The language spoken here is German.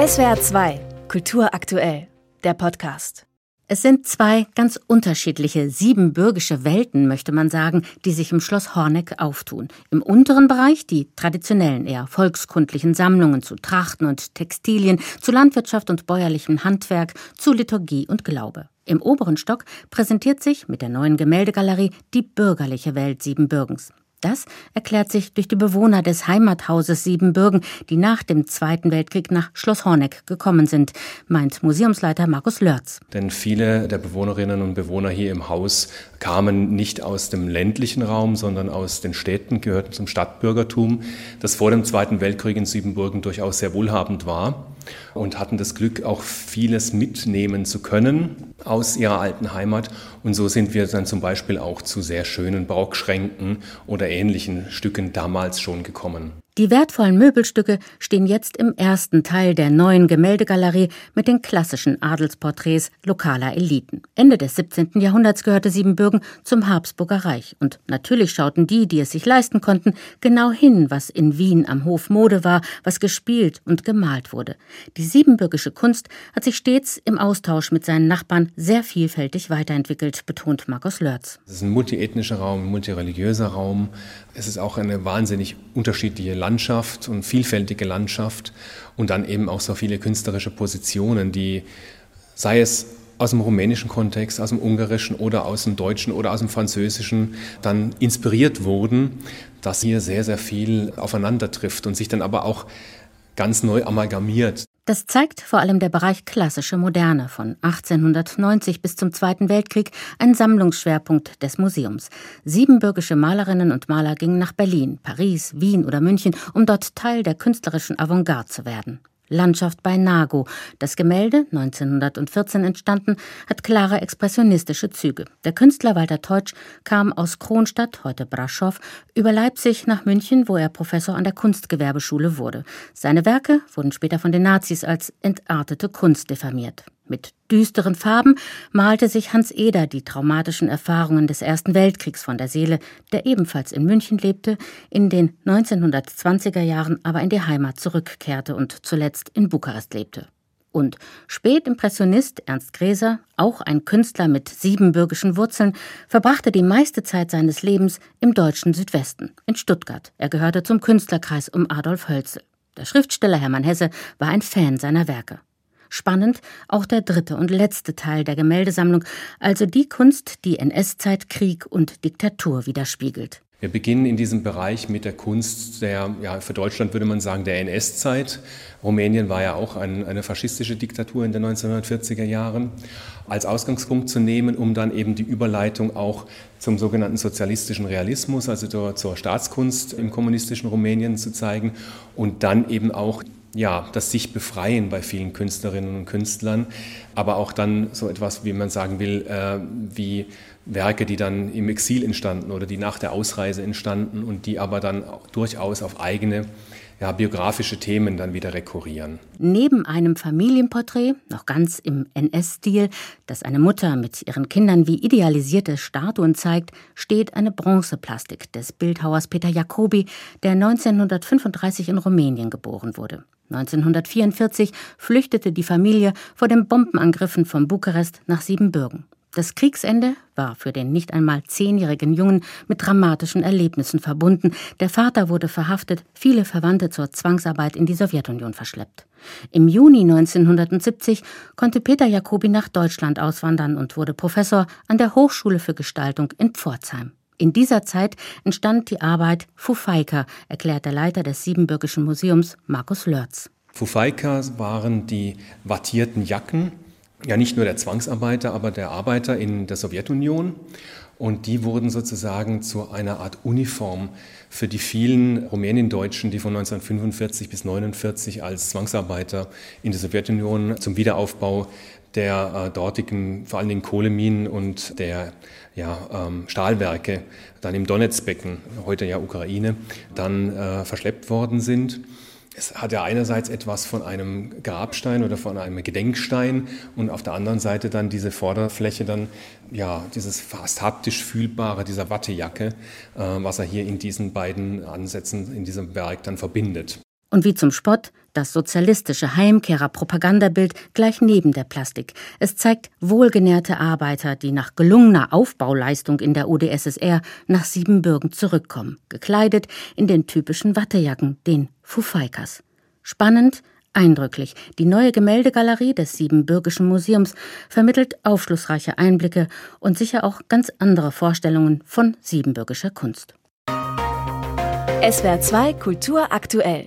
SWR 2, Kultur aktuell, der Podcast. Es sind zwei ganz unterschiedliche siebenbürgische Welten, möchte man sagen, die sich im Schloss Horneck auftun. Im unteren Bereich die traditionellen, eher volkskundlichen Sammlungen zu Trachten und Textilien, zu Landwirtschaft und bäuerlichem Handwerk, zu Liturgie und Glaube. Im oberen Stock präsentiert sich mit der neuen Gemäldegalerie die bürgerliche Welt Siebenbürgens. Das erklärt sich durch die Bewohner des Heimathauses Siebenbürgen, die nach dem Zweiten Weltkrieg nach Schloss Horneck gekommen sind, meint Museumsleiter Markus Lörz. Denn viele der Bewohnerinnen und Bewohner hier im Haus kamen nicht aus dem ländlichen Raum, sondern aus den Städten, gehörten zum Stadtbürgertum, das vor dem Zweiten Weltkrieg in Siebenbürgen durchaus sehr wohlhabend war und hatten das Glück, auch vieles mitnehmen zu können aus ihrer alten Heimat. Und so sind wir dann zum Beispiel auch zu sehr schönen Barockschränken oder ähnlichen Stücken damals schon gekommen. Die wertvollen Möbelstücke stehen jetzt im ersten Teil der neuen Gemäldegalerie mit den klassischen Adelsporträts lokaler Eliten. Ende des 17. Jahrhunderts gehörte Siebenbürgen zum Habsburger Reich. Und natürlich schauten die, die es sich leisten konnten, genau hin, was in Wien am Hof Mode war, was gespielt und gemalt wurde. Die siebenbürgische Kunst hat sich stets im Austausch mit seinen Nachbarn sehr vielfältig weiterentwickelt, betont Markus Lörz. Es ist ein multiethnischer Raum, ein multireligiöser Raum. Es ist auch eine wahnsinnig unterschiedliche Landschaft und vielfältige Landschaft und dann eben auch so viele künstlerische Positionen, die, sei es aus dem rumänischen Kontext, aus dem ungarischen oder aus dem deutschen oder aus dem französischen dann inspiriert wurden, dass hier sehr, sehr viel aufeinander trifft und sich dann aber auch ganz neu amalgamiert. Das zeigt vor allem der Bereich klassische Moderne von 1890 bis zum Zweiten Weltkrieg, ein Sammlungsschwerpunkt des Museums. Siebenbürgische Malerinnen und Maler gingen nach Berlin, Paris, Wien oder München, um dort Teil der künstlerischen Avantgarde zu werden. Landschaft bei Nago. Das Gemälde, 1914 entstanden, hat klare expressionistische Züge. Der Künstler Walter Teutsch kam aus Kronstadt, heute Braschow, über Leipzig nach München, wo er Professor an der Kunstgewerbeschule wurde. Seine Werke wurden später von den Nazis als entartete Kunst diffamiert. Mit düsteren Farben malte sich Hans Eder die traumatischen Erfahrungen des Ersten Weltkriegs von der Seele, der ebenfalls in München lebte, in den 1920er Jahren aber in die Heimat zurückkehrte und zuletzt in Bukarest lebte. Und Spätimpressionist Ernst Gräser, auch ein Künstler mit siebenbürgischen Wurzeln, verbrachte die meiste Zeit seines Lebens im deutschen Südwesten, in Stuttgart. Er gehörte zum Künstlerkreis um Adolf Hölzel. Der Schriftsteller Hermann Hesse war ein Fan seiner Werke. Spannend auch der dritte und letzte Teil der Gemäldesammlung, also die Kunst, die NS-Zeit, Krieg und Diktatur widerspiegelt. Wir beginnen in diesem Bereich mit der Kunst der, ja, für Deutschland würde man sagen, der NS-Zeit. Rumänien war ja auch ein, eine faschistische Diktatur in den 1940er Jahren. Als Ausgangspunkt zu nehmen, um dann eben die Überleitung auch zum sogenannten sozialistischen Realismus, also zur, zur Staatskunst im kommunistischen Rumänien zu zeigen und dann eben auch ja, das sich befreien bei vielen Künstlerinnen und Künstlern, aber auch dann so etwas, wie man sagen will, äh, wie Werke, die dann im Exil entstanden oder die nach der Ausreise entstanden und die aber dann durchaus auf eigene ja, biografische Themen dann wieder rekurrieren. Neben einem Familienporträt, noch ganz im NS-Stil, das eine Mutter mit ihren Kindern wie idealisierte Statuen zeigt, steht eine Bronzeplastik des Bildhauers Peter Jacobi, der 1935 in Rumänien geboren wurde. 1944 flüchtete die Familie vor den Bombenangriffen von Bukarest nach Siebenbürgen. Das Kriegsende war für den nicht einmal zehnjährigen Jungen mit dramatischen Erlebnissen verbunden. Der Vater wurde verhaftet, viele Verwandte zur Zwangsarbeit in die Sowjetunion verschleppt. Im Juni 1970 konnte Peter Jacobi nach Deutschland auswandern und wurde Professor an der Hochschule für Gestaltung in Pforzheim. In dieser Zeit entstand die Arbeit Fufaika, erklärt der Leiter des Siebenbürgischen Museums Markus Lörz. Fufaika waren die wattierten Jacken, ja nicht nur der Zwangsarbeiter, aber der Arbeiter in der Sowjetunion. Und die wurden sozusagen zu einer Art Uniform für die vielen Rumäniendeutschen, die von 1945 bis 1949 als Zwangsarbeiter in der Sowjetunion zum Wiederaufbau der äh, dortigen, vor allen Dingen Kohleminen und der ja, ähm, Stahlwerke dann im Donetsbecken, heute ja Ukraine, dann äh, verschleppt worden sind. Es hat ja einerseits etwas von einem Grabstein oder von einem Gedenkstein und auf der anderen Seite dann diese Vorderfläche dann, ja, dieses fast haptisch fühlbare, dieser Wattejacke, äh, was er hier in diesen beiden Ansätzen, in diesem Werk dann verbindet. Und wie zum Spott, das sozialistische Heimkehrer-Propagandabild gleich neben der Plastik. Es zeigt wohlgenährte Arbeiter, die nach gelungener Aufbauleistung in der UdSSR nach Siebenbürgen zurückkommen, gekleidet in den typischen Wattejacken, den Fufaikas. Spannend, eindrücklich. Die neue Gemäldegalerie des Siebenbürgischen Museums vermittelt aufschlussreiche Einblicke und sicher auch ganz andere Vorstellungen von siebenbürgischer Kunst. SWR 2 Kultur aktuell.